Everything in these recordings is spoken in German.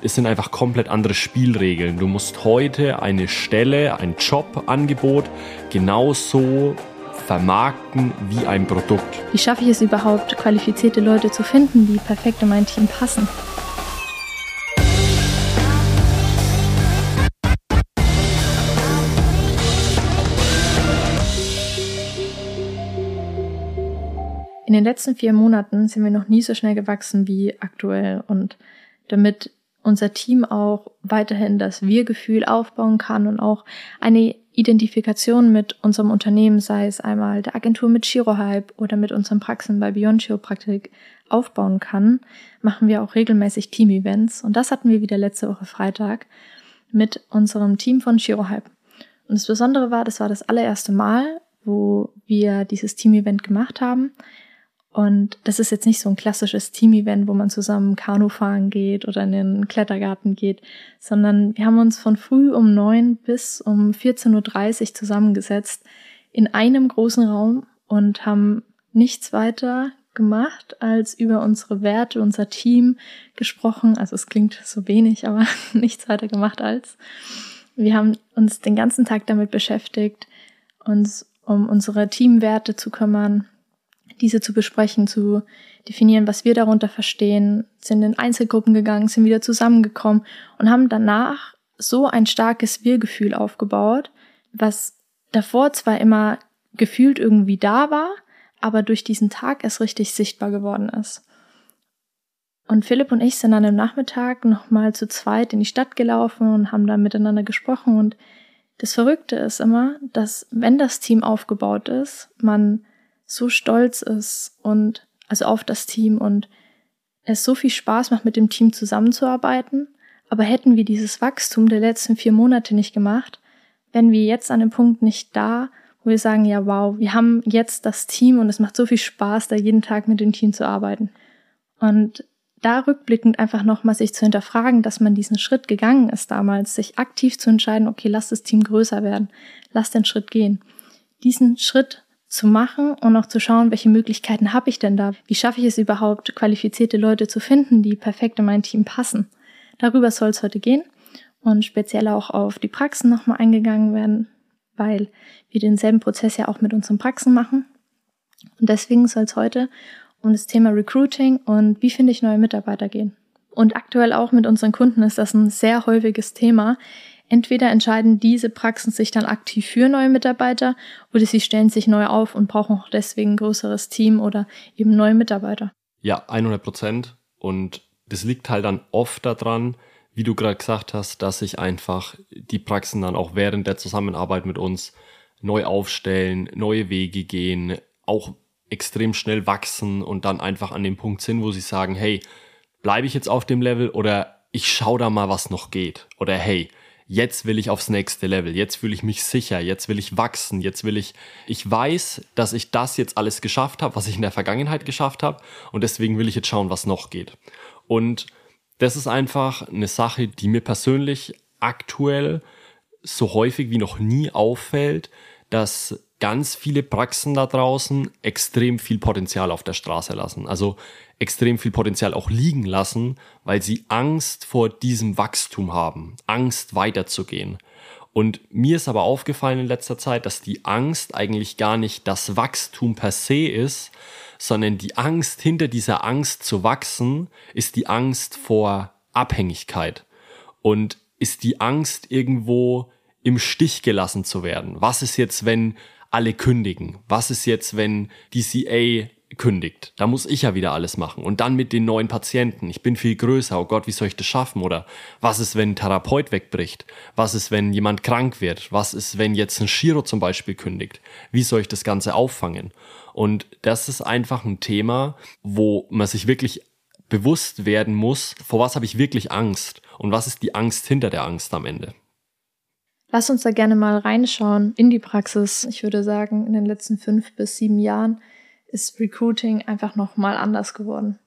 Es sind einfach komplett andere Spielregeln. Du musst heute eine Stelle, ein Jobangebot genauso vermarkten wie ein Produkt. Wie schaffe ich es überhaupt, qualifizierte Leute zu finden, die perfekt in mein Team passen? In den letzten vier Monaten sind wir noch nie so schnell gewachsen wie aktuell und damit unser Team auch weiterhin das Wir-Gefühl aufbauen kann und auch eine Identifikation mit unserem Unternehmen, sei es einmal der Agentur mit Chirohype oder mit unseren Praxen bei Beyond Chiropraktik aufbauen kann, machen wir auch regelmäßig Team-Events und das hatten wir wieder letzte Woche Freitag mit unserem Team von Chirohype. Und das Besondere war, das war das allererste Mal, wo wir dieses Team-Event gemacht haben. Und das ist jetzt nicht so ein klassisches Team-Event, wo man zusammen Kanu fahren geht oder in den Klettergarten geht, sondern wir haben uns von früh um neun bis um 14.30 Uhr zusammengesetzt in einem großen Raum und haben nichts weiter gemacht, als über unsere Werte, unser Team gesprochen. Also es klingt so wenig, aber nichts weiter gemacht als. Wir haben uns den ganzen Tag damit beschäftigt, uns um unsere Teamwerte zu kümmern, diese zu besprechen, zu definieren, was wir darunter verstehen, sind in Einzelgruppen gegangen, sind wieder zusammengekommen und haben danach so ein starkes Wir-Gefühl aufgebaut, was davor zwar immer gefühlt irgendwie da war, aber durch diesen Tag erst richtig sichtbar geworden ist. Und Philipp und ich sind dann am Nachmittag nochmal zu zweit in die Stadt gelaufen und haben da miteinander gesprochen. Und das Verrückte ist immer, dass wenn das Team aufgebaut ist, man so stolz ist und also auf das Team und es so viel Spaß macht, mit dem Team zusammenzuarbeiten. Aber hätten wir dieses Wachstum der letzten vier Monate nicht gemacht, wären wir jetzt an dem Punkt nicht da, wo wir sagen, ja, wow, wir haben jetzt das Team und es macht so viel Spaß, da jeden Tag mit dem Team zu arbeiten. Und da rückblickend einfach nochmal sich zu hinterfragen, dass man diesen Schritt gegangen ist damals, sich aktiv zu entscheiden, okay, lass das Team größer werden, lass den Schritt gehen. Diesen Schritt zu machen und auch zu schauen, welche Möglichkeiten habe ich denn da? Wie schaffe ich es überhaupt, qualifizierte Leute zu finden, die perfekt in mein Team passen? Darüber soll es heute gehen und speziell auch auf die Praxen nochmal eingegangen werden, weil wir denselben Prozess ja auch mit unseren Praxen machen. Und deswegen soll es heute um das Thema Recruiting und wie finde ich neue Mitarbeiter gehen. Und aktuell auch mit unseren Kunden ist das ein sehr häufiges Thema, Entweder entscheiden diese Praxen sich dann aktiv für neue Mitarbeiter oder sie stellen sich neu auf und brauchen auch deswegen ein größeres Team oder eben neue Mitarbeiter. Ja, 100 Prozent. Und das liegt halt dann oft daran, wie du gerade gesagt hast, dass sich einfach die Praxen dann auch während der Zusammenarbeit mit uns neu aufstellen, neue Wege gehen, auch extrem schnell wachsen und dann einfach an dem Punkt sind, wo sie sagen, hey, bleibe ich jetzt auf dem Level oder ich schaue da mal, was noch geht. Oder hey, jetzt will ich aufs nächste Level, jetzt fühle ich mich sicher, jetzt will ich wachsen, jetzt will ich, ich weiß, dass ich das jetzt alles geschafft habe, was ich in der Vergangenheit geschafft habe und deswegen will ich jetzt schauen, was noch geht. Und das ist einfach eine Sache, die mir persönlich aktuell so häufig wie noch nie auffällt, dass ganz viele Praxen da draußen extrem viel Potenzial auf der Straße lassen. Also extrem viel Potenzial auch liegen lassen, weil sie Angst vor diesem Wachstum haben, Angst weiterzugehen. Und mir ist aber aufgefallen in letzter Zeit, dass die Angst eigentlich gar nicht das Wachstum per se ist, sondern die Angst hinter dieser Angst zu wachsen ist die Angst vor Abhängigkeit und ist die Angst irgendwo im Stich gelassen zu werden. Was ist jetzt, wenn alle kündigen? Was ist jetzt, wenn die CA kündigt. Da muss ich ja wieder alles machen. Und dann mit den neuen Patienten. Ich bin viel größer. Oh Gott, wie soll ich das schaffen? Oder was ist, wenn ein Therapeut wegbricht? Was ist, wenn jemand krank wird? Was ist, wenn jetzt ein Chiro zum Beispiel kündigt? Wie soll ich das Ganze auffangen? Und das ist einfach ein Thema, wo man sich wirklich bewusst werden muss, vor was habe ich wirklich Angst? Und was ist die Angst hinter der Angst am Ende? Lass uns da gerne mal reinschauen in die Praxis. Ich würde sagen, in den letzten fünf bis sieben Jahren ist Recruiting einfach nochmal anders geworden.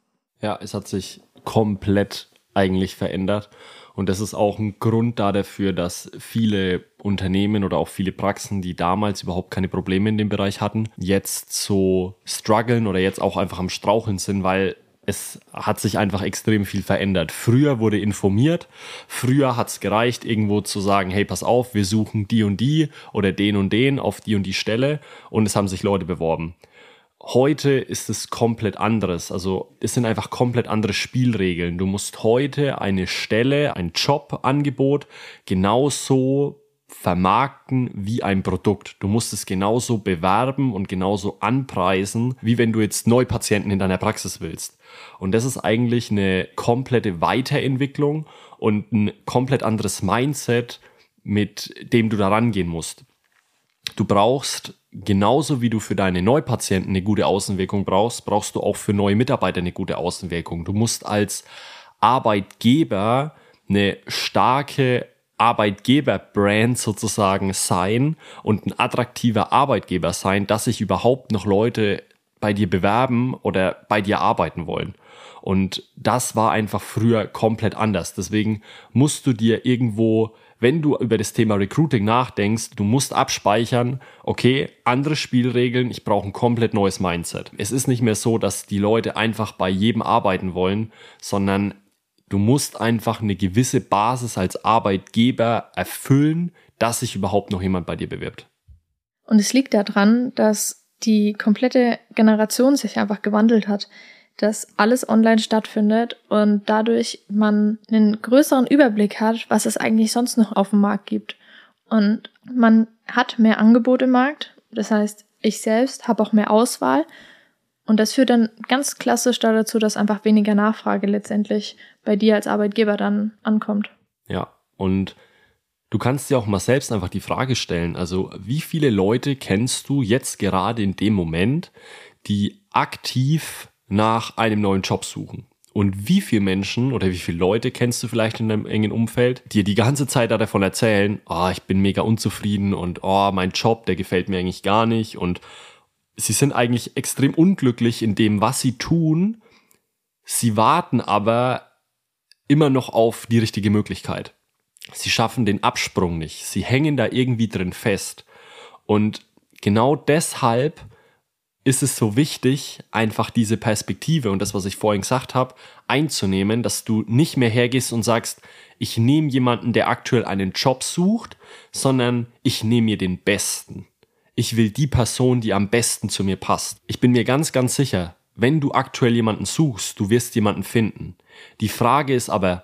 Ja, es hat sich komplett eigentlich verändert. Und das ist auch ein Grund da dafür, dass viele Unternehmen oder auch viele Praxen, die damals überhaupt keine Probleme in dem Bereich hatten, jetzt so strugglen oder jetzt auch einfach am Straucheln sind, weil es hat sich einfach extrem viel verändert. Früher wurde informiert, früher hat es gereicht, irgendwo zu sagen, hey, pass auf, wir suchen die und die oder den und den auf die und die Stelle und es haben sich Leute beworben. Heute ist es komplett anderes. Also es sind einfach komplett andere Spielregeln. Du musst heute eine Stelle, ein Jobangebot genauso vermarkten wie ein Produkt. Du musst es genauso bewerben und genauso anpreisen, wie wenn du jetzt Neupatienten in deiner Praxis willst. Und das ist eigentlich eine komplette Weiterentwicklung und ein komplett anderes Mindset, mit dem du da rangehen musst. Du brauchst genauso wie du für deine Neupatienten eine gute Außenwirkung brauchst, brauchst du auch für neue Mitarbeiter eine gute Außenwirkung. Du musst als Arbeitgeber eine starke Arbeitgeberbrand sozusagen sein und ein attraktiver Arbeitgeber sein, dass sich überhaupt noch Leute bei dir bewerben oder bei dir arbeiten wollen. Und das war einfach früher komplett anders. Deswegen musst du dir irgendwo, wenn du über das Thema Recruiting nachdenkst, du musst abspeichern, okay, andere Spielregeln, ich brauche ein komplett neues Mindset. Es ist nicht mehr so, dass die Leute einfach bei jedem arbeiten wollen, sondern Du musst einfach eine gewisse Basis als Arbeitgeber erfüllen, dass sich überhaupt noch jemand bei dir bewirbt. Und es liegt daran, dass die komplette Generation sich einfach gewandelt hat, dass alles online stattfindet und dadurch man einen größeren Überblick hat, was es eigentlich sonst noch auf dem Markt gibt. Und man hat mehr Angebot im Markt. Das heißt, ich selbst habe auch mehr Auswahl und das führt dann ganz klassisch dazu, dass einfach weniger Nachfrage letztendlich bei dir als Arbeitgeber dann ankommt. Ja, und du kannst dir auch mal selbst einfach die Frage stellen, also wie viele Leute kennst du jetzt gerade in dem Moment, die aktiv nach einem neuen Job suchen? Und wie viele Menschen oder wie viele Leute kennst du vielleicht in deinem engen Umfeld, die dir die ganze Zeit davon erzählen, oh, ich bin mega unzufrieden und oh, mein Job, der gefällt mir eigentlich gar nicht und sie sind eigentlich extrem unglücklich in dem, was sie tun. Sie warten aber immer noch auf die richtige Möglichkeit. Sie schaffen den Absprung nicht. Sie hängen da irgendwie drin fest. Und genau deshalb ist es so wichtig, einfach diese Perspektive und das, was ich vorhin gesagt habe, einzunehmen, dass du nicht mehr hergehst und sagst, ich nehme jemanden, der aktuell einen Job sucht, sondern ich nehme mir den Besten ich will die Person, die am besten zu mir passt. Ich bin mir ganz, ganz sicher, wenn du aktuell jemanden suchst, du wirst jemanden finden. Die Frage ist aber,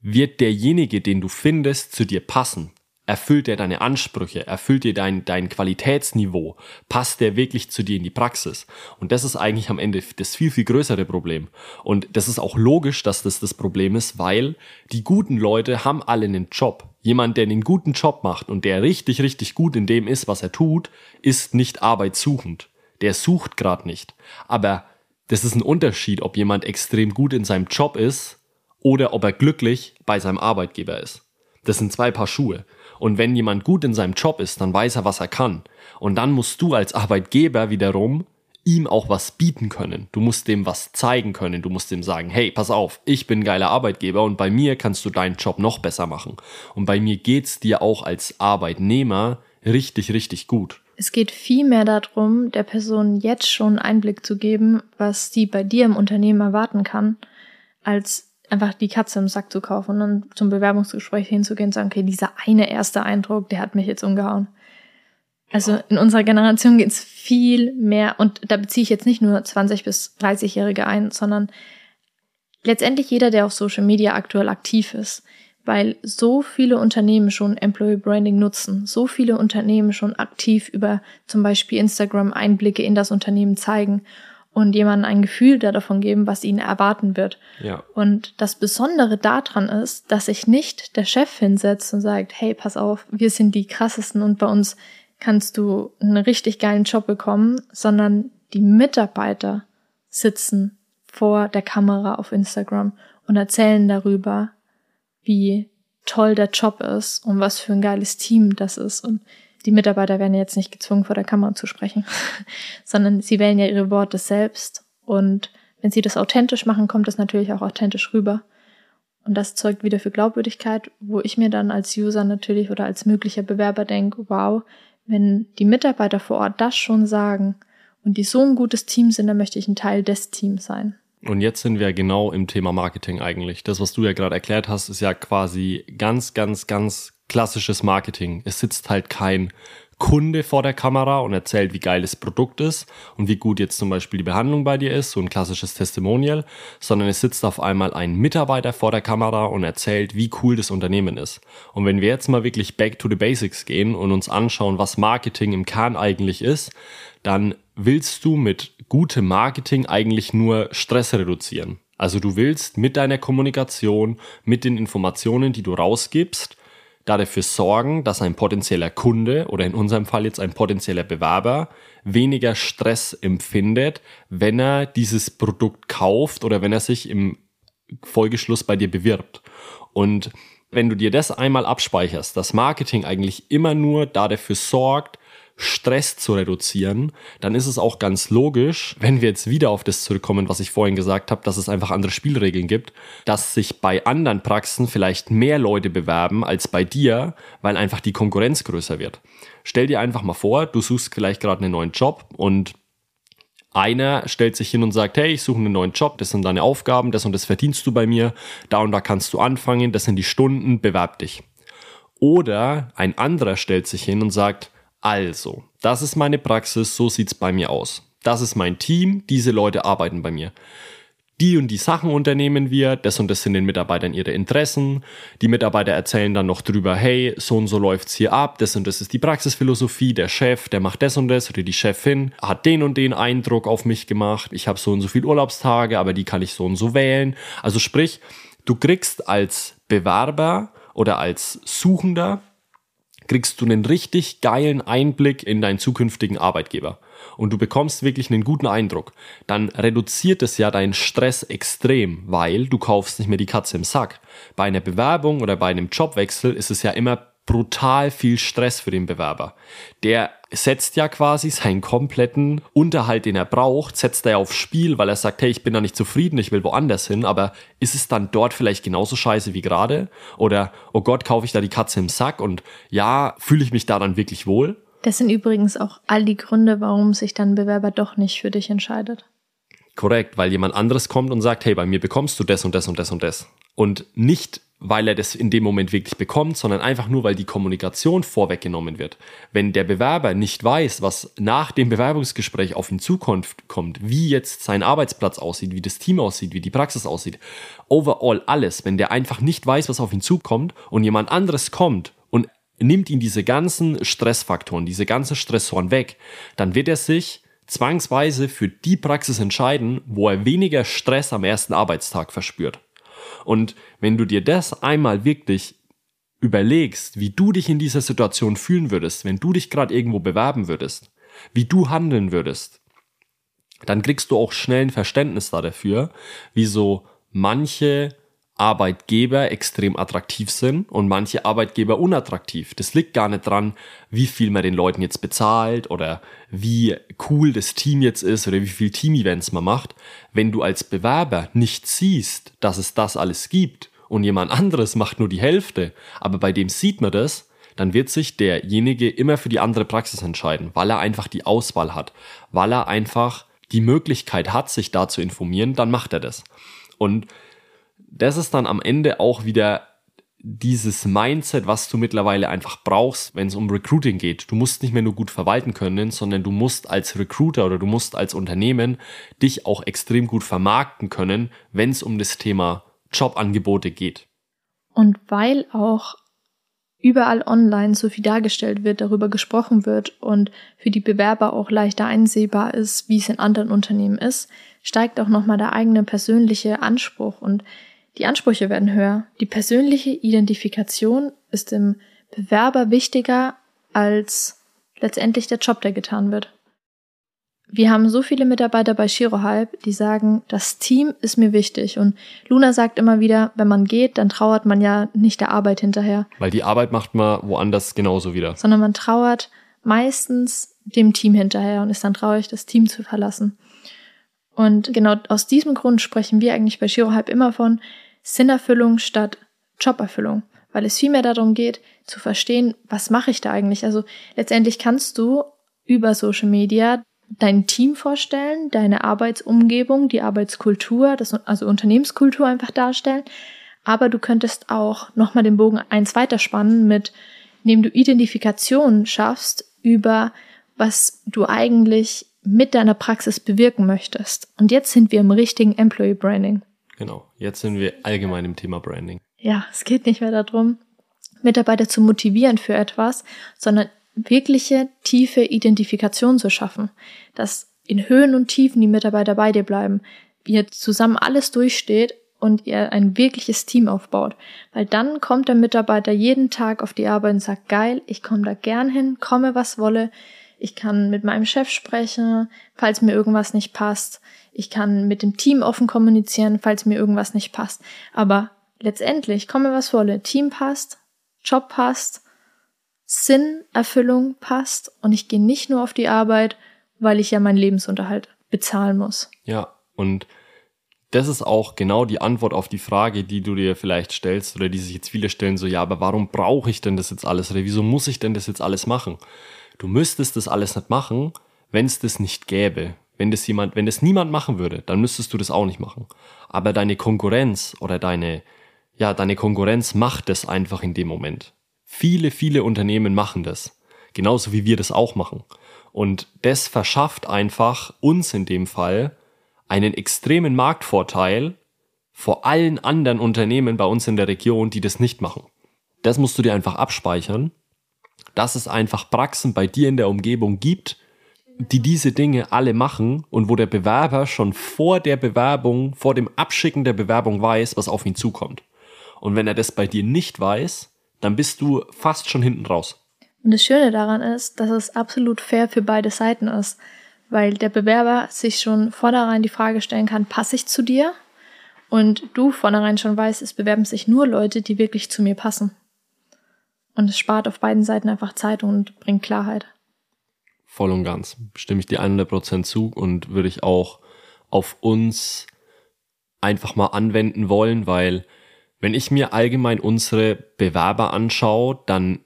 wird derjenige, den du findest, zu dir passen? Erfüllt er deine Ansprüche? Erfüllt er dein, dein Qualitätsniveau? Passt der wirklich zu dir in die Praxis? Und das ist eigentlich am Ende das viel, viel größere Problem. Und das ist auch logisch, dass das das Problem ist, weil die guten Leute haben alle einen Job. Jemand, der einen guten Job macht und der richtig, richtig gut in dem ist, was er tut, ist nicht arbeitssuchend. Der sucht gerade nicht. Aber das ist ein Unterschied, ob jemand extrem gut in seinem Job ist oder ob er glücklich bei seinem Arbeitgeber ist. Das sind zwei Paar Schuhe. Und wenn jemand gut in seinem Job ist, dann weiß er, was er kann. Und dann musst du als Arbeitgeber wiederum ihm auch was bieten können. Du musst dem was zeigen können. Du musst dem sagen, hey, pass auf, ich bin geiler Arbeitgeber und bei mir kannst du deinen Job noch besser machen. Und bei mir geht's dir auch als Arbeitnehmer richtig, richtig gut. Es geht viel mehr darum, der Person jetzt schon Einblick zu geben, was sie bei dir im Unternehmen erwarten kann, als einfach die Katze im Sack zu kaufen und dann zum Bewerbungsgespräch hinzugehen und sagen, okay, dieser eine erste Eindruck, der hat mich jetzt umgehauen. Also in unserer Generation geht es viel mehr, und da beziehe ich jetzt nicht nur 20 bis 30-Jährige ein, sondern letztendlich jeder, der auf Social Media aktuell aktiv ist, weil so viele Unternehmen schon Employee Branding nutzen, so viele Unternehmen schon aktiv über zum Beispiel Instagram Einblicke in das Unternehmen zeigen und jemandem ein Gefühl davon geben, was ihnen erwarten wird. Ja. Und das Besondere daran ist, dass sich nicht der Chef hinsetzt und sagt, hey, pass auf, wir sind die krassesten und bei uns kannst du einen richtig geilen Job bekommen, sondern die Mitarbeiter sitzen vor der Kamera auf Instagram und erzählen darüber, wie toll der Job ist und was für ein geiles Team das ist und die Mitarbeiter werden jetzt nicht gezwungen, vor der Kamera zu sprechen, sondern sie wählen ja ihre Worte selbst. Und wenn sie das authentisch machen, kommt das natürlich auch authentisch rüber. Und das zeugt wieder für Glaubwürdigkeit, wo ich mir dann als User natürlich oder als möglicher Bewerber denke, wow, wenn die Mitarbeiter vor Ort das schon sagen und die so ein gutes Team sind, dann möchte ich ein Teil des Teams sein. Und jetzt sind wir genau im Thema Marketing eigentlich. Das, was du ja gerade erklärt hast, ist ja quasi ganz, ganz, ganz klassisches Marketing. Es sitzt halt kein Kunde vor der Kamera und erzählt, wie geil das Produkt ist und wie gut jetzt zum Beispiel die Behandlung bei dir ist, so ein klassisches Testimonial, sondern es sitzt auf einmal ein Mitarbeiter vor der Kamera und erzählt, wie cool das Unternehmen ist. Und wenn wir jetzt mal wirklich back to the basics gehen und uns anschauen, was Marketing im Kern eigentlich ist, dann willst du mit gutem Marketing eigentlich nur Stress reduzieren. Also du willst mit deiner Kommunikation, mit den Informationen, die du rausgibst, da dafür sorgen, dass ein potenzieller Kunde oder in unserem Fall jetzt ein potenzieller Bewerber weniger Stress empfindet, wenn er dieses Produkt kauft oder wenn er sich im Folgeschluss bei dir bewirbt. Und wenn du dir das einmal abspeicherst, dass Marketing eigentlich immer nur da dafür sorgt, Stress zu reduzieren, dann ist es auch ganz logisch, wenn wir jetzt wieder auf das zurückkommen, was ich vorhin gesagt habe, dass es einfach andere Spielregeln gibt, dass sich bei anderen Praxen vielleicht mehr Leute bewerben als bei dir, weil einfach die Konkurrenz größer wird. Stell dir einfach mal vor, du suchst vielleicht gerade einen neuen Job und einer stellt sich hin und sagt, hey, ich suche einen neuen Job, das sind deine Aufgaben, das und das verdienst du bei mir, da und da kannst du anfangen, das sind die Stunden, bewerb dich. Oder ein anderer stellt sich hin und sagt, also, das ist meine Praxis, so sieht's bei mir aus. Das ist mein Team, diese Leute arbeiten bei mir. Die und die Sachen unternehmen wir, das und das sind den Mitarbeitern ihre Interessen. Die Mitarbeiter erzählen dann noch drüber, hey, so und so läuft's hier ab, das und das ist die Praxisphilosophie, der Chef, der macht das und das oder die Chefin hat den und den Eindruck auf mich gemacht. Ich habe so und so viel Urlaubstage, aber die kann ich so und so wählen. Also sprich, du kriegst als Bewerber oder als Suchender kriegst du einen richtig geilen Einblick in deinen zukünftigen Arbeitgeber und du bekommst wirklich einen guten Eindruck, dann reduziert es ja deinen Stress extrem, weil du kaufst nicht mehr die Katze im Sack. Bei einer Bewerbung oder bei einem Jobwechsel ist es ja immer brutal viel Stress für den Bewerber. Der setzt ja quasi seinen kompletten Unterhalt, den er braucht, setzt er aufs Spiel, weil er sagt, hey, ich bin da nicht zufrieden, ich will woanders hin, aber ist es dann dort vielleicht genauso scheiße wie gerade? Oder, oh Gott, kaufe ich da die Katze im Sack und ja, fühle ich mich da dann wirklich wohl? Das sind übrigens auch all die Gründe, warum sich dann ein Bewerber doch nicht für dich entscheidet. Korrekt, weil jemand anderes kommt und sagt, hey, bei mir bekommst du das und das und das und das. Und nicht weil er das in dem Moment wirklich bekommt, sondern einfach nur, weil die Kommunikation vorweggenommen wird. Wenn der Bewerber nicht weiß, was nach dem Bewerbungsgespräch auf ihn zukommt, kommt, wie jetzt sein Arbeitsplatz aussieht, wie das Team aussieht, wie die Praxis aussieht, overall alles, wenn der einfach nicht weiß, was auf ihn zukommt und jemand anderes kommt und nimmt ihn diese ganzen Stressfaktoren, diese ganzen Stressoren weg, dann wird er sich zwangsweise für die Praxis entscheiden, wo er weniger Stress am ersten Arbeitstag verspürt. Und wenn du dir das einmal wirklich überlegst, wie du dich in dieser Situation fühlen würdest, wenn du dich gerade irgendwo bewerben würdest, wie du handeln würdest, dann kriegst du auch schnell ein Verständnis dafür, wie so manche Arbeitgeber extrem attraktiv sind und manche Arbeitgeber unattraktiv. Das liegt gar nicht dran, wie viel man den Leuten jetzt bezahlt oder wie cool das Team jetzt ist oder wie viel Team-Events man macht. Wenn du als Bewerber nicht siehst, dass es das alles gibt und jemand anderes macht nur die Hälfte, aber bei dem sieht man das, dann wird sich derjenige immer für die andere Praxis entscheiden, weil er einfach die Auswahl hat, weil er einfach die Möglichkeit hat, sich da zu informieren, dann macht er das. Und das ist dann am Ende auch wieder dieses Mindset, was du mittlerweile einfach brauchst, wenn es um Recruiting geht. Du musst nicht mehr nur gut verwalten können, sondern du musst als Recruiter oder du musst als Unternehmen dich auch extrem gut vermarkten können, wenn es um das Thema Jobangebote geht. Und weil auch überall online so viel dargestellt wird, darüber gesprochen wird und für die Bewerber auch leichter einsehbar ist, wie es in anderen Unternehmen ist, steigt auch nochmal der eigene persönliche Anspruch und die Ansprüche werden höher. Die persönliche Identifikation ist dem Bewerber wichtiger als letztendlich der Job, der getan wird. Wir haben so viele Mitarbeiter bei Shirohalb, die sagen, das Team ist mir wichtig. Und Luna sagt immer wieder, wenn man geht, dann trauert man ja nicht der Arbeit hinterher. Weil die Arbeit macht man woanders genauso wieder. Sondern man trauert meistens dem Team hinterher und ist dann traurig, das Team zu verlassen. Und genau aus diesem Grund sprechen wir eigentlich bei Shirohalb immer von Sinnerfüllung statt Joberfüllung, weil es vielmehr darum geht, zu verstehen, was mache ich da eigentlich. Also letztendlich kannst du über Social Media dein Team vorstellen, deine Arbeitsumgebung, die Arbeitskultur, das, also Unternehmenskultur einfach darstellen. Aber du könntest auch nochmal den Bogen eins weiterspannen mit, indem du Identifikation schaffst über was du eigentlich mit deiner Praxis bewirken möchtest. Und jetzt sind wir im richtigen Employee Branding. Genau, jetzt sind wir allgemein im Thema Branding. Ja, es geht nicht mehr darum, Mitarbeiter zu motivieren für etwas, sondern wirkliche tiefe Identifikation zu schaffen, dass in Höhen und Tiefen die Mitarbeiter bei dir bleiben, ihr zusammen alles durchsteht und ihr ein wirkliches Team aufbaut. Weil dann kommt der Mitarbeiter jeden Tag auf die Arbeit und sagt, geil, ich komme da gern hin, komme was wolle, ich kann mit meinem Chef sprechen, falls mir irgendwas nicht passt, ich kann mit dem Team offen kommunizieren, falls mir irgendwas nicht passt. Aber letztendlich, komme was wolle, Team passt, Job passt, Sinn, Erfüllung passt und ich gehe nicht nur auf die Arbeit, weil ich ja meinen Lebensunterhalt bezahlen muss. Ja, und das ist auch genau die Antwort auf die Frage, die du dir vielleicht stellst oder die sich jetzt viele stellen, so ja, aber warum brauche ich denn das jetzt alles oder wieso muss ich denn das jetzt alles machen? Du müsstest das alles nicht machen, wenn es das nicht gäbe. Wenn das jemand, wenn das niemand machen würde, dann müsstest du das auch nicht machen. Aber deine Konkurrenz oder deine, ja, deine Konkurrenz macht das einfach in dem Moment. Viele, viele Unternehmen machen das. Genauso wie wir das auch machen. Und das verschafft einfach uns in dem Fall einen extremen Marktvorteil vor allen anderen Unternehmen bei uns in der Region, die das nicht machen. Das musst du dir einfach abspeichern, dass es einfach Praxen bei dir in der Umgebung gibt, die diese Dinge alle machen und wo der Bewerber schon vor der Bewerbung, vor dem Abschicken der Bewerbung weiß, was auf ihn zukommt. Und wenn er das bei dir nicht weiß, dann bist du fast schon hinten raus. Und das Schöne daran ist, dass es absolut fair für beide Seiten ist, weil der Bewerber sich schon vornherein die Frage stellen kann, passe ich zu dir? Und du vornherein schon weißt, es bewerben sich nur Leute, die wirklich zu mir passen. Und es spart auf beiden Seiten einfach Zeit und bringt Klarheit. Voll und ganz. Stimme ich dir 100% zu und würde ich auch auf uns einfach mal anwenden wollen, weil wenn ich mir allgemein unsere Bewerber anschaue, dann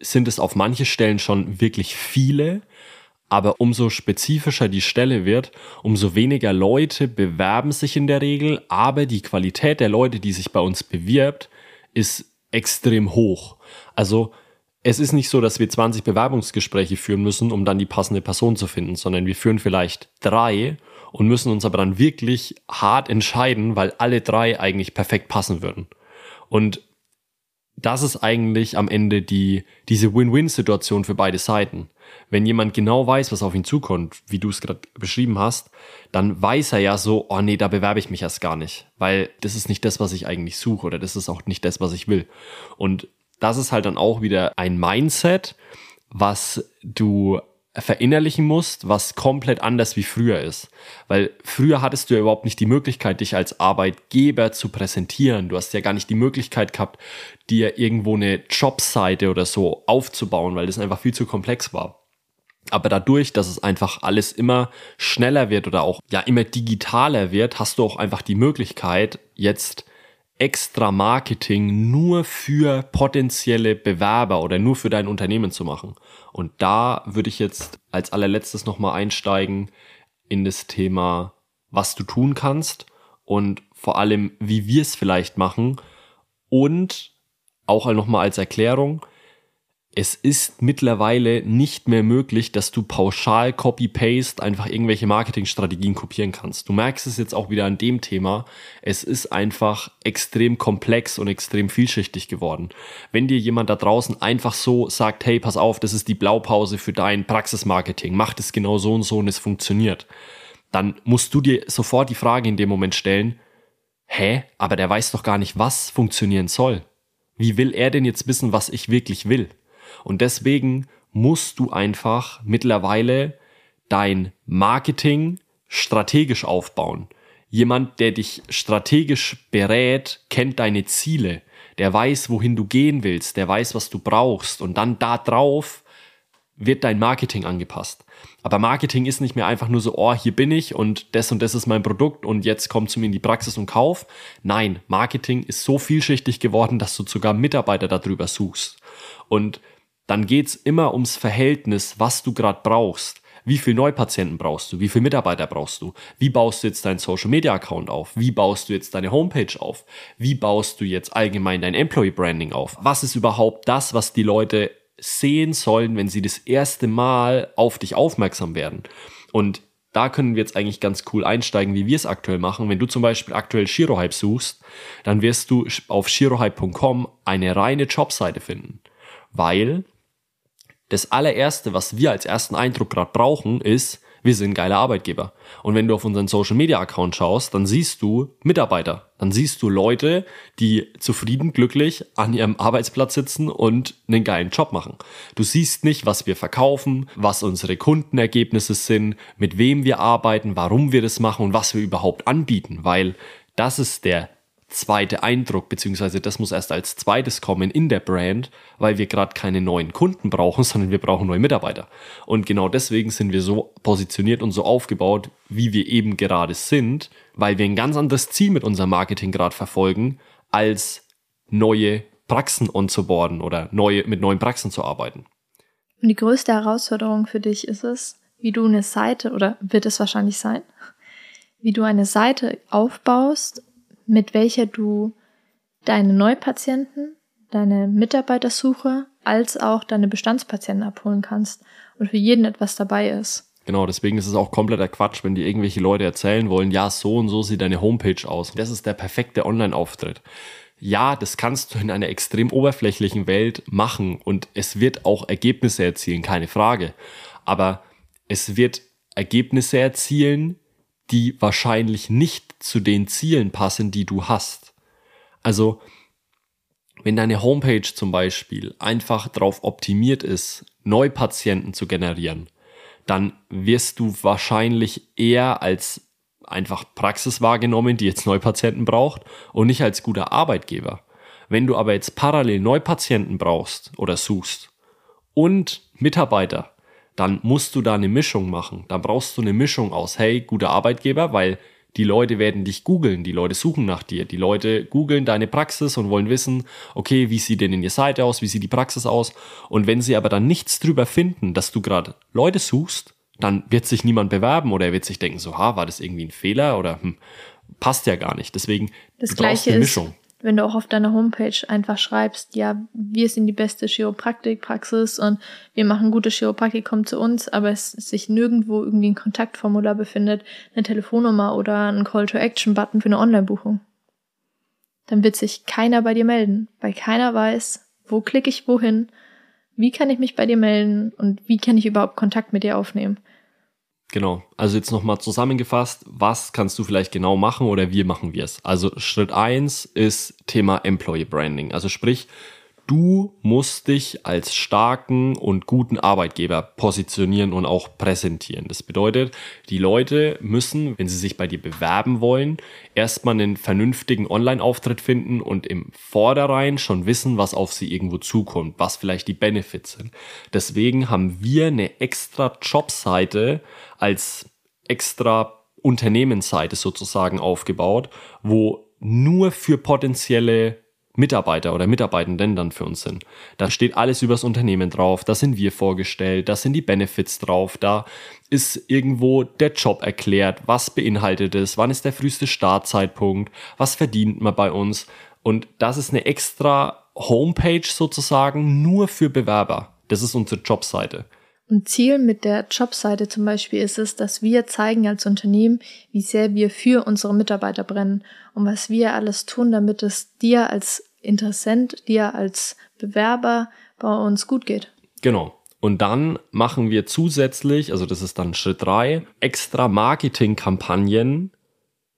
sind es auf manche Stellen schon wirklich viele, aber umso spezifischer die Stelle wird, umso weniger Leute bewerben sich in der Regel, aber die Qualität der Leute, die sich bei uns bewirbt, ist extrem hoch. Also es ist nicht so, dass wir 20 Bewerbungsgespräche führen müssen, um dann die passende Person zu finden, sondern wir führen vielleicht drei und müssen uns aber dann wirklich hart entscheiden, weil alle drei eigentlich perfekt passen würden. Und das ist eigentlich am Ende die, diese Win-Win-Situation für beide Seiten. Wenn jemand genau weiß, was auf ihn zukommt, wie du es gerade beschrieben hast, dann weiß er ja so, oh nee, da bewerbe ich mich erst gar nicht, weil das ist nicht das, was ich eigentlich suche oder das ist auch nicht das, was ich will. Und das ist halt dann auch wieder ein Mindset, was du verinnerlichen musst, was komplett anders wie früher ist. Weil früher hattest du ja überhaupt nicht die Möglichkeit, dich als Arbeitgeber zu präsentieren. Du hast ja gar nicht die Möglichkeit gehabt, dir irgendwo eine Jobseite oder so aufzubauen, weil das einfach viel zu komplex war. Aber dadurch, dass es einfach alles immer schneller wird oder auch ja immer digitaler wird, hast du auch einfach die Möglichkeit, jetzt extra Marketing nur für potenzielle Bewerber oder nur für dein Unternehmen zu machen. Und da würde ich jetzt als allerletztes nochmal einsteigen in das Thema, was du tun kannst und vor allem, wie wir es vielleicht machen und auch nochmal als Erklärung, es ist mittlerweile nicht mehr möglich, dass du pauschal Copy-Paste einfach irgendwelche Marketingstrategien kopieren kannst. Du merkst es jetzt auch wieder an dem Thema. Es ist einfach extrem komplex und extrem vielschichtig geworden. Wenn dir jemand da draußen einfach so sagt, hey, pass auf, das ist die Blaupause für dein Praxismarketing, mach das genau so und so und es funktioniert, dann musst du dir sofort die Frage in dem Moment stellen, hä, aber der weiß doch gar nicht, was funktionieren soll. Wie will er denn jetzt wissen, was ich wirklich will? Und deswegen musst du einfach mittlerweile dein Marketing strategisch aufbauen. Jemand, der dich strategisch berät, kennt deine Ziele, der weiß, wohin du gehen willst, der weiß, was du brauchst und dann da drauf wird dein Marketing angepasst. Aber Marketing ist nicht mehr einfach nur so, oh, hier bin ich und das und das ist mein Produkt und jetzt komm zu mir in die Praxis und kauf. Nein, Marketing ist so vielschichtig geworden, dass du sogar Mitarbeiter darüber suchst. Und dann geht's immer ums Verhältnis, was du gerade brauchst. Wie viele Neupatienten brauchst du? Wie viele Mitarbeiter brauchst du? Wie baust du jetzt deinen Social Media Account auf? Wie baust du jetzt deine Homepage auf? Wie baust du jetzt allgemein dein Employee Branding auf? Was ist überhaupt das, was die Leute sehen sollen, wenn sie das erste Mal auf dich aufmerksam werden? Und da können wir jetzt eigentlich ganz cool einsteigen, wie wir es aktuell machen. Wenn du zum Beispiel aktuell Shirohype suchst, dann wirst du auf shirohype.com eine reine Jobseite finden. Weil das allererste, was wir als ersten Eindruck gerade brauchen, ist, wir sind geile Arbeitgeber. Und wenn du auf unseren Social Media Account schaust, dann siehst du Mitarbeiter. Dann siehst du Leute, die zufrieden, glücklich an ihrem Arbeitsplatz sitzen und einen geilen Job machen. Du siehst nicht, was wir verkaufen, was unsere Kundenergebnisse sind, mit wem wir arbeiten, warum wir das machen und was wir überhaupt anbieten, weil das ist der zweite Eindruck, beziehungsweise das muss erst als zweites kommen in der Brand, weil wir gerade keine neuen Kunden brauchen, sondern wir brauchen neue Mitarbeiter. Und genau deswegen sind wir so positioniert und so aufgebaut, wie wir eben gerade sind, weil wir ein ganz anderes Ziel mit unserem Marketing gerade verfolgen, als neue Praxen onzuboarden oder neue, mit neuen Praxen zu arbeiten. Und die größte Herausforderung für dich ist es, wie du eine Seite, oder wird es wahrscheinlich sein, wie du eine Seite aufbaust, mit welcher du deine Neupatienten, deine Mitarbeitersuche als auch deine Bestandspatienten abholen kannst und für jeden etwas dabei ist. Genau, deswegen ist es auch kompletter Quatsch, wenn dir irgendwelche Leute erzählen wollen, ja, so und so sieht deine Homepage aus. Das ist der perfekte Online-Auftritt. Ja, das kannst du in einer extrem oberflächlichen Welt machen und es wird auch Ergebnisse erzielen, keine Frage. Aber es wird Ergebnisse erzielen, die wahrscheinlich nicht zu den Zielen passen, die du hast. Also, wenn deine Homepage zum Beispiel einfach darauf optimiert ist, Neupatienten zu generieren, dann wirst du wahrscheinlich eher als einfach Praxis wahrgenommen, die jetzt Neupatienten braucht und nicht als guter Arbeitgeber. Wenn du aber jetzt parallel Neupatienten brauchst oder suchst und Mitarbeiter, dann musst du da eine Mischung machen. Dann brauchst du eine Mischung aus, hey, guter Arbeitgeber, weil die Leute werden dich googeln, die Leute suchen nach dir, die Leute googeln deine Praxis und wollen wissen, okay, wie sieht denn in ihr Seite aus, wie sieht die Praxis aus? Und wenn sie aber dann nichts drüber finden, dass du gerade Leute suchst, dann wird sich niemand bewerben oder er wird sich denken, so, ha, war das irgendwie ein Fehler oder hm, passt ja gar nicht. Deswegen das du brauchst eine Mischung. Ist wenn du auch auf deiner Homepage einfach schreibst, ja, wir sind die beste Chiropraktikpraxis und wir machen gute Chiropraktik, kommt zu uns, aber es sich nirgendwo irgendwie ein Kontaktformular befindet, eine Telefonnummer oder ein Call-to-Action-Button für eine Online-Buchung, dann wird sich keiner bei dir melden, weil keiner weiß, wo klicke ich wohin, wie kann ich mich bei dir melden und wie kann ich überhaupt Kontakt mit dir aufnehmen. Genau. Also jetzt nochmal zusammengefasst, was kannst du vielleicht genau machen oder wie machen wir es? Also Schritt eins ist Thema Employee Branding. Also sprich, Du musst dich als starken und guten Arbeitgeber positionieren und auch präsentieren. Das bedeutet, die Leute müssen, wenn sie sich bei dir bewerben wollen, erstmal einen vernünftigen Online-Auftritt finden und im Vorderein schon wissen, was auf sie irgendwo zukommt, was vielleicht die Benefits sind. Deswegen haben wir eine extra Jobseite als extra Unternehmensseite sozusagen aufgebaut, wo nur für potenzielle Mitarbeiter oder Mitarbeitenden dann für uns sind. Da steht alles übers Unternehmen drauf, da sind wir vorgestellt, da sind die Benefits drauf, da ist irgendwo der Job erklärt, was beinhaltet es, wann ist der früheste Startzeitpunkt, was verdient man bei uns. Und das ist eine extra Homepage sozusagen nur für Bewerber. Das ist unsere Jobseite. Und Ziel mit der Jobseite zum Beispiel ist es, dass wir zeigen als Unternehmen, wie sehr wir für unsere Mitarbeiter brennen und was wir alles tun, damit es dir als Interessent, dir als Bewerber bei uns gut geht. Genau. Und dann machen wir zusätzlich, also das ist dann Schritt drei, extra Marketingkampagnen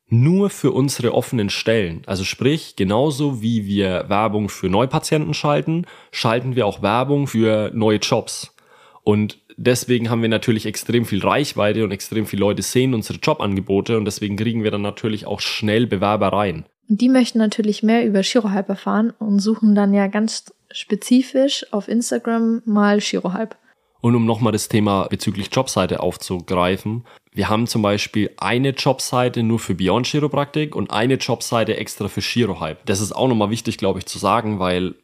nur für unsere offenen Stellen. Also sprich, genauso wie wir Werbung für Neupatienten schalten, schalten wir auch Werbung für neue Jobs. Und deswegen haben wir natürlich extrem viel Reichweite und extrem viele Leute sehen unsere Jobangebote und deswegen kriegen wir dann natürlich auch schnell Bewerber rein. Und die möchten natürlich mehr über Shirohype erfahren und suchen dann ja ganz spezifisch auf Instagram mal Shirohype. Und um nochmal das Thema bezüglich Jobseite aufzugreifen, wir haben zum Beispiel eine Jobseite nur für Beyond Chiropraktik und eine Jobseite extra für Shirohype. Das ist auch nochmal wichtig, glaube ich, zu sagen, weil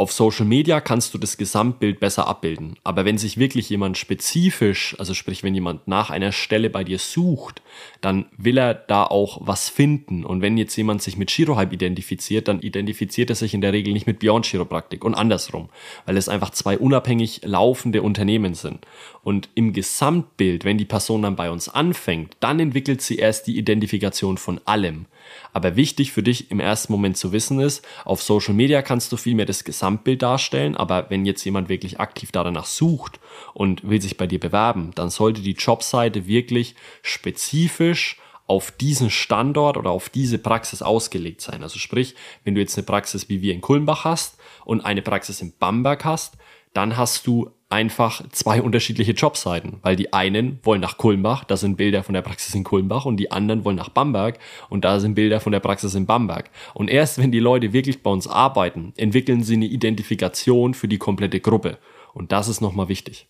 auf Social Media kannst du das Gesamtbild besser abbilden. Aber wenn sich wirklich jemand spezifisch, also sprich, wenn jemand nach einer Stelle bei dir sucht, dann will er da auch was finden. Und wenn jetzt jemand sich mit Chirohype identifiziert, dann identifiziert er sich in der Regel nicht mit Beyond Chiropraktik und andersrum, weil es einfach zwei unabhängig laufende Unternehmen sind. Und im Gesamtbild, wenn die Person dann bei uns anfängt, dann entwickelt sie erst die Identifikation von allem. Aber wichtig für dich im ersten Moment zu wissen ist, auf Social Media kannst du viel mehr das Gesamtbild darstellen, aber wenn jetzt jemand wirklich aktiv danach sucht und will sich bei dir bewerben, dann sollte die Jobseite wirklich spezifisch auf diesen Standort oder auf diese Praxis ausgelegt sein. Also sprich, wenn du jetzt eine Praxis wie wir in Kulmbach hast und eine Praxis in Bamberg hast, dann hast du einfach zwei unterschiedliche Jobseiten, weil die einen wollen nach Kulmbach, da sind Bilder von der Praxis in Kulmbach und die anderen wollen nach Bamberg und da sind Bilder von der Praxis in Bamberg. Und erst wenn die Leute wirklich bei uns arbeiten, entwickeln sie eine Identifikation für die komplette Gruppe. Und das ist nochmal wichtig.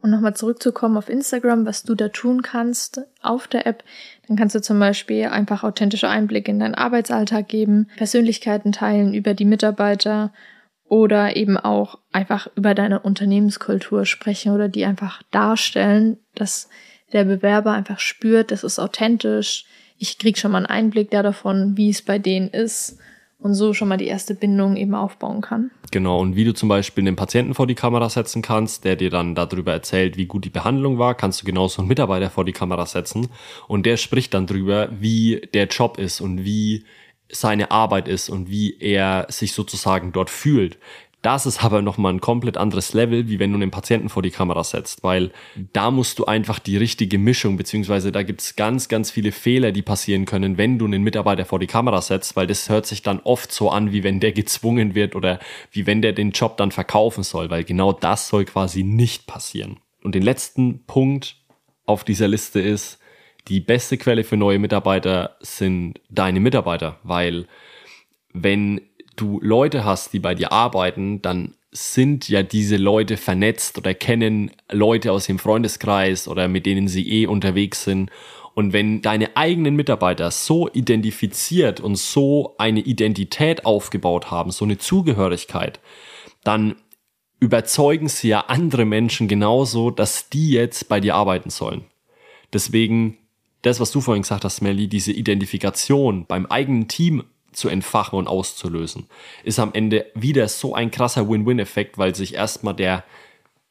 Und nochmal zurückzukommen auf Instagram, was du da tun kannst auf der App, dann kannst du zum Beispiel einfach authentische Einblicke in deinen Arbeitsalltag geben, Persönlichkeiten teilen über die Mitarbeiter oder eben auch einfach über deine Unternehmenskultur sprechen oder die einfach darstellen, dass der Bewerber einfach spürt, das ist authentisch. Ich krieg schon mal einen Einblick da davon, wie es bei denen ist und so schon mal die erste Bindung eben aufbauen kann. Genau, und wie du zum Beispiel einen Patienten vor die Kamera setzen kannst, der dir dann darüber erzählt, wie gut die Behandlung war, kannst du genauso einen Mitarbeiter vor die Kamera setzen und der spricht dann drüber, wie der Job ist und wie seine Arbeit ist und wie er sich sozusagen dort fühlt. Das ist aber nochmal ein komplett anderes Level, wie wenn du einen Patienten vor die Kamera setzt, weil da musst du einfach die richtige Mischung, beziehungsweise da gibt's ganz, ganz viele Fehler, die passieren können, wenn du einen Mitarbeiter vor die Kamera setzt, weil das hört sich dann oft so an, wie wenn der gezwungen wird oder wie wenn der den Job dann verkaufen soll, weil genau das soll quasi nicht passieren. Und den letzten Punkt auf dieser Liste ist, die beste Quelle für neue Mitarbeiter sind deine Mitarbeiter, weil wenn du Leute hast, die bei dir arbeiten, dann sind ja diese Leute vernetzt oder kennen Leute aus dem Freundeskreis oder mit denen sie eh unterwegs sind. Und wenn deine eigenen Mitarbeiter so identifiziert und so eine Identität aufgebaut haben, so eine Zugehörigkeit, dann überzeugen sie ja andere Menschen genauso, dass die jetzt bei dir arbeiten sollen. Deswegen das, was du vorhin gesagt hast, Melly, diese Identifikation beim eigenen Team zu entfachen und auszulösen, ist am Ende wieder so ein krasser Win-Win-Effekt, weil sich erstmal der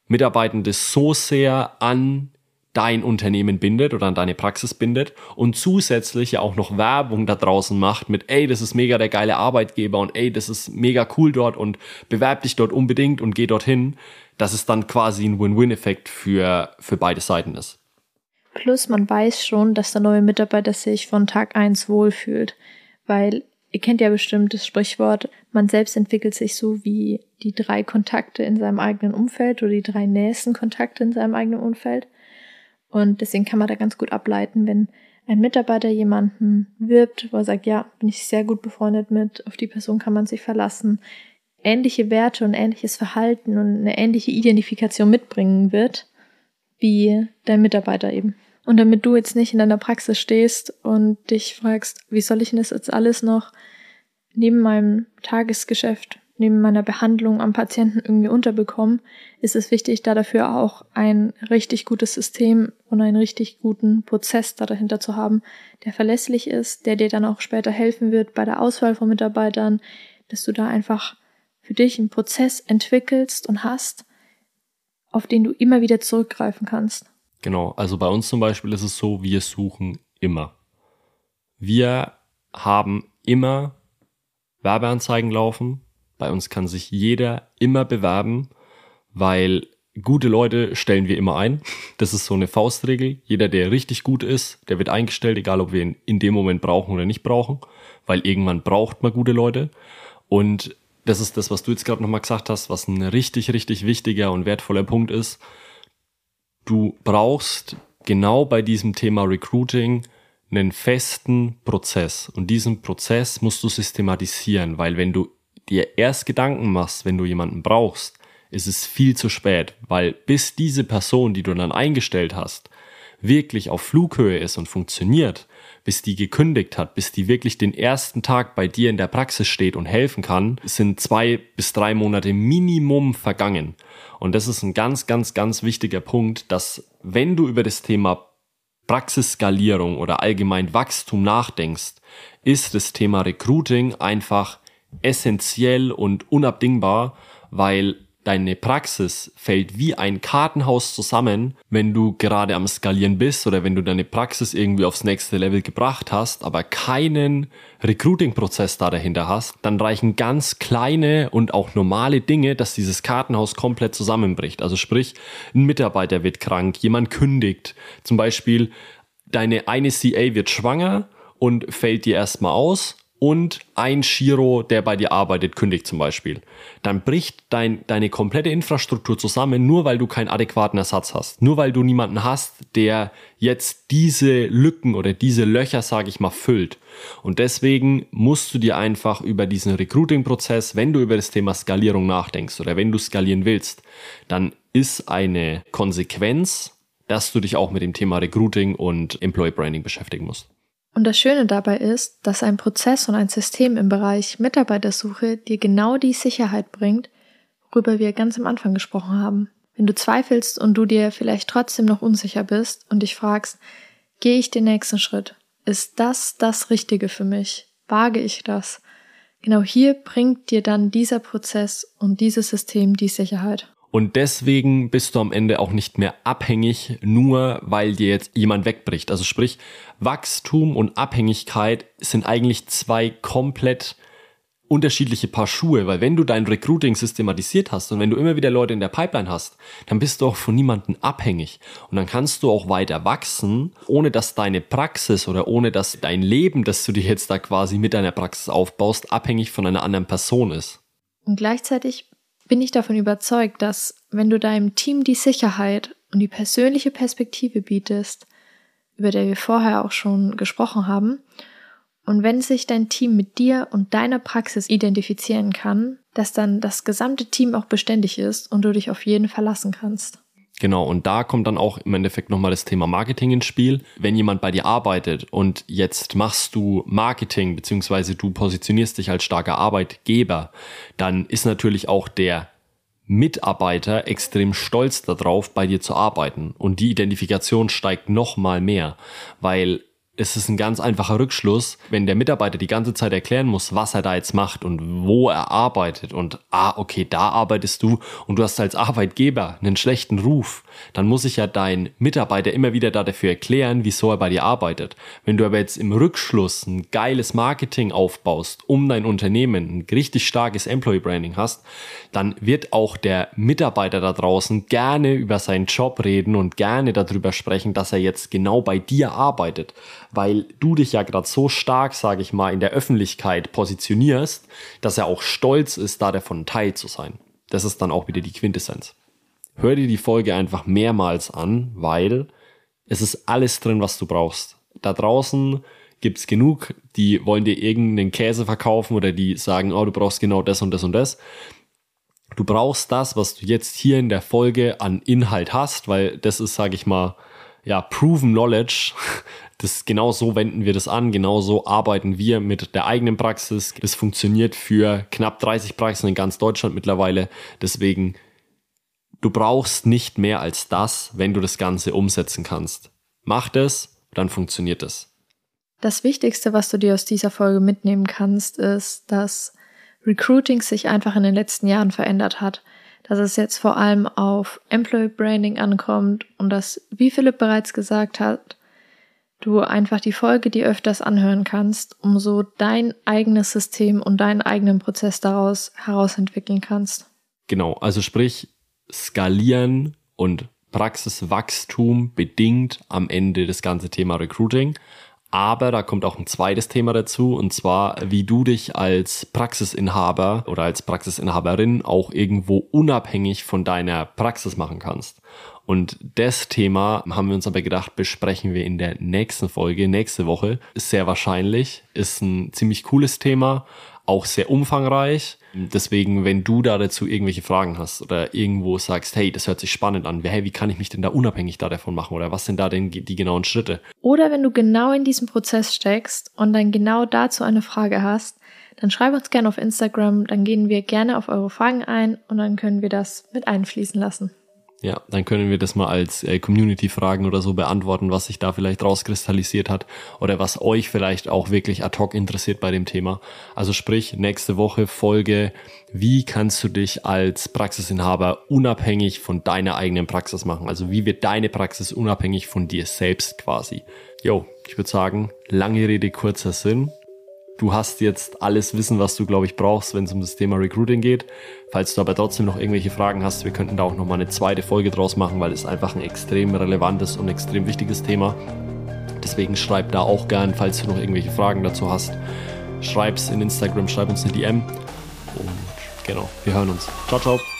Mitarbeitende so sehr an dein Unternehmen bindet oder an deine Praxis bindet und zusätzlich ja auch noch Werbung da draußen macht mit, ey, das ist mega der geile Arbeitgeber und ey, das ist mega cool dort und bewerb dich dort unbedingt und geh dorthin, dass es dann quasi ein Win-Win-Effekt für, für beide Seiten ist. Plus man weiß schon, dass der neue Mitarbeiter sich von Tag eins wohlfühlt, weil ihr kennt ja bestimmt das Sprichwort, man selbst entwickelt sich so wie die drei Kontakte in seinem eigenen Umfeld oder die drei nächsten Kontakte in seinem eigenen Umfeld. Und deswegen kann man da ganz gut ableiten, wenn ein Mitarbeiter jemanden wirbt, wo er sagt, ja, bin ich sehr gut befreundet mit, auf die Person kann man sich verlassen, ähnliche Werte und ähnliches Verhalten und eine ähnliche Identifikation mitbringen wird, wie dein Mitarbeiter eben. Und damit du jetzt nicht in deiner Praxis stehst und dich fragst, wie soll ich denn das jetzt alles noch neben meinem Tagesgeschäft, neben meiner Behandlung am Patienten irgendwie unterbekommen, ist es wichtig, da dafür auch ein richtig gutes System und einen richtig guten Prozess da dahinter zu haben, der verlässlich ist, der dir dann auch später helfen wird bei der Auswahl von Mitarbeitern, dass du da einfach für dich einen Prozess entwickelst und hast, auf den du immer wieder zurückgreifen kannst. Genau, also bei uns zum Beispiel ist es so, wir suchen immer. Wir haben immer Werbeanzeigen laufen. Bei uns kann sich jeder immer bewerben, weil gute Leute stellen wir immer ein. Das ist so eine Faustregel. Jeder, der richtig gut ist, der wird eingestellt, egal ob wir ihn in dem Moment brauchen oder nicht brauchen, weil irgendwann braucht man gute Leute. Und das ist das, was du jetzt gerade nochmal gesagt hast, was ein richtig, richtig wichtiger und wertvoller Punkt ist du brauchst genau bei diesem Thema Recruiting einen festen Prozess. Und diesen Prozess musst du systematisieren, weil wenn du dir erst Gedanken machst, wenn du jemanden brauchst, ist es viel zu spät, weil bis diese Person, die du dann eingestellt hast, wirklich auf Flughöhe ist und funktioniert, bis die gekündigt hat, bis die wirklich den ersten Tag bei dir in der Praxis steht und helfen kann, sind zwei bis drei Monate Minimum vergangen. Und das ist ein ganz, ganz, ganz wichtiger Punkt, dass wenn du über das Thema Praxisskalierung oder allgemein Wachstum nachdenkst, ist das Thema Recruiting einfach essentiell und unabdingbar, weil deine Praxis fällt wie ein Kartenhaus zusammen, wenn du gerade am Skalieren bist oder wenn du deine Praxis irgendwie aufs nächste Level gebracht hast, aber keinen Recruiting-Prozess da dahinter hast, dann reichen ganz kleine und auch normale Dinge, dass dieses Kartenhaus komplett zusammenbricht. Also sprich, ein Mitarbeiter wird krank, jemand kündigt, zum Beispiel deine eine CA wird schwanger und fällt dir erstmal aus und ein Shiro, der bei dir arbeitet, kündigt zum Beispiel, dann bricht dein, deine komplette Infrastruktur zusammen, nur weil du keinen adäquaten Ersatz hast. Nur weil du niemanden hast, der jetzt diese Lücken oder diese Löcher, sage ich mal, füllt. Und deswegen musst du dir einfach über diesen Recruiting-Prozess, wenn du über das Thema Skalierung nachdenkst oder wenn du skalieren willst, dann ist eine Konsequenz, dass du dich auch mit dem Thema Recruiting und Employee Branding beschäftigen musst. Und das Schöne dabei ist, dass ein Prozess und ein System im Bereich Mitarbeitersuche dir genau die Sicherheit bringt, worüber wir ganz am Anfang gesprochen haben. Wenn du zweifelst und du dir vielleicht trotzdem noch unsicher bist und dich fragst, gehe ich den nächsten Schritt? Ist das das Richtige für mich? Wage ich das? Genau hier bringt dir dann dieser Prozess und dieses System die Sicherheit. Und deswegen bist du am Ende auch nicht mehr abhängig, nur weil dir jetzt jemand wegbricht. Also sprich, Wachstum und Abhängigkeit sind eigentlich zwei komplett unterschiedliche Paar Schuhe, weil wenn du dein Recruiting systematisiert hast und wenn du immer wieder Leute in der Pipeline hast, dann bist du auch von niemandem abhängig und dann kannst du auch weiter wachsen, ohne dass deine Praxis oder ohne dass dein Leben, das du dir jetzt da quasi mit deiner Praxis aufbaust, abhängig von einer anderen Person ist. Und gleichzeitig bin ich davon überzeugt, dass wenn du deinem Team die Sicherheit und die persönliche Perspektive bietest, über der wir vorher auch schon gesprochen haben, und wenn sich dein Team mit dir und deiner Praxis identifizieren kann, dass dann das gesamte Team auch beständig ist und du dich auf jeden verlassen kannst. Genau, und da kommt dann auch im Endeffekt nochmal das Thema Marketing ins Spiel. Wenn jemand bei dir arbeitet und jetzt machst du Marketing, beziehungsweise du positionierst dich als starker Arbeitgeber, dann ist natürlich auch der Mitarbeiter extrem stolz darauf, bei dir zu arbeiten. Und die Identifikation steigt nochmal mehr, weil es ist ein ganz einfacher Rückschluss, wenn der Mitarbeiter die ganze Zeit erklären muss, was er da jetzt macht und wo er arbeitet und ah, okay, da arbeitest du und du hast als Arbeitgeber einen schlechten Ruf, dann muss ich ja dein Mitarbeiter immer wieder da dafür erklären, wieso er bei dir arbeitet. Wenn du aber jetzt im Rückschluss ein geiles Marketing aufbaust, um dein Unternehmen ein richtig starkes Employee Branding hast, dann wird auch der Mitarbeiter da draußen gerne über seinen Job reden und gerne darüber sprechen, dass er jetzt genau bei dir arbeitet weil du dich ja gerade so stark, sage ich mal, in der Öffentlichkeit positionierst, dass er auch stolz ist, da davon Teil zu sein. Das ist dann auch wieder die Quintessenz. Hör dir die Folge einfach mehrmals an, weil es ist alles drin, was du brauchst. Da draußen gibt's genug, die wollen dir irgendeinen Käse verkaufen oder die sagen, oh, du brauchst genau das und das und das. Du brauchst das, was du jetzt hier in der Folge an Inhalt hast, weil das ist, sage ich mal, ja, proven knowledge. Das genau so wenden wir das an, genau so arbeiten wir mit der eigenen Praxis. Das funktioniert für knapp 30 Praxen in ganz Deutschland mittlerweile. Deswegen, du brauchst nicht mehr als das, wenn du das Ganze umsetzen kannst. Mach das, dann funktioniert es. Das Wichtigste, was du dir aus dieser Folge mitnehmen kannst, ist, dass Recruiting sich einfach in den letzten Jahren verändert hat. Dass es jetzt vor allem auf Employee Branding ankommt und dass, wie Philipp bereits gesagt hat, du einfach die Folge dir öfters anhören kannst, um so dein eigenes System und deinen eigenen Prozess daraus herausentwickeln kannst. Genau, also sprich, skalieren und Praxiswachstum bedingt am Ende das ganze Thema Recruiting. Aber da kommt auch ein zweites Thema dazu, und zwar, wie du dich als Praxisinhaber oder als Praxisinhaberin auch irgendwo unabhängig von deiner Praxis machen kannst. Und das Thema haben wir uns aber gedacht, besprechen wir in der nächsten Folge, nächste Woche. Ist sehr wahrscheinlich, ist ein ziemlich cooles Thema, auch sehr umfangreich. Deswegen, wenn du da dazu irgendwelche Fragen hast oder irgendwo sagst, hey, das hört sich spannend an, hey, wie kann ich mich denn da unabhängig da davon machen oder was sind da denn die genauen Schritte? Oder wenn du genau in diesem Prozess steckst und dann genau dazu eine Frage hast, dann schreib uns gerne auf Instagram, dann gehen wir gerne auf eure Fragen ein und dann können wir das mit einfließen lassen. Ja, dann können wir das mal als äh, Community-Fragen oder so beantworten, was sich da vielleicht rauskristallisiert hat oder was euch vielleicht auch wirklich ad hoc interessiert bei dem Thema. Also sprich, nächste Woche Folge, wie kannst du dich als Praxisinhaber unabhängig von deiner eigenen Praxis machen? Also wie wird deine Praxis unabhängig von dir selbst quasi? Jo, ich würde sagen, lange Rede, kurzer Sinn du hast jetzt alles Wissen, was du, glaube ich, brauchst, wenn es um das Thema Recruiting geht. Falls du aber trotzdem noch irgendwelche Fragen hast, wir könnten da auch nochmal eine zweite Folge draus machen, weil es einfach ein extrem relevantes und extrem wichtiges Thema. Deswegen schreib da auch gern, falls du noch irgendwelche Fragen dazu hast. Schreib's in Instagram, schreib uns eine DM. Und genau, wir hören uns. Ciao, ciao.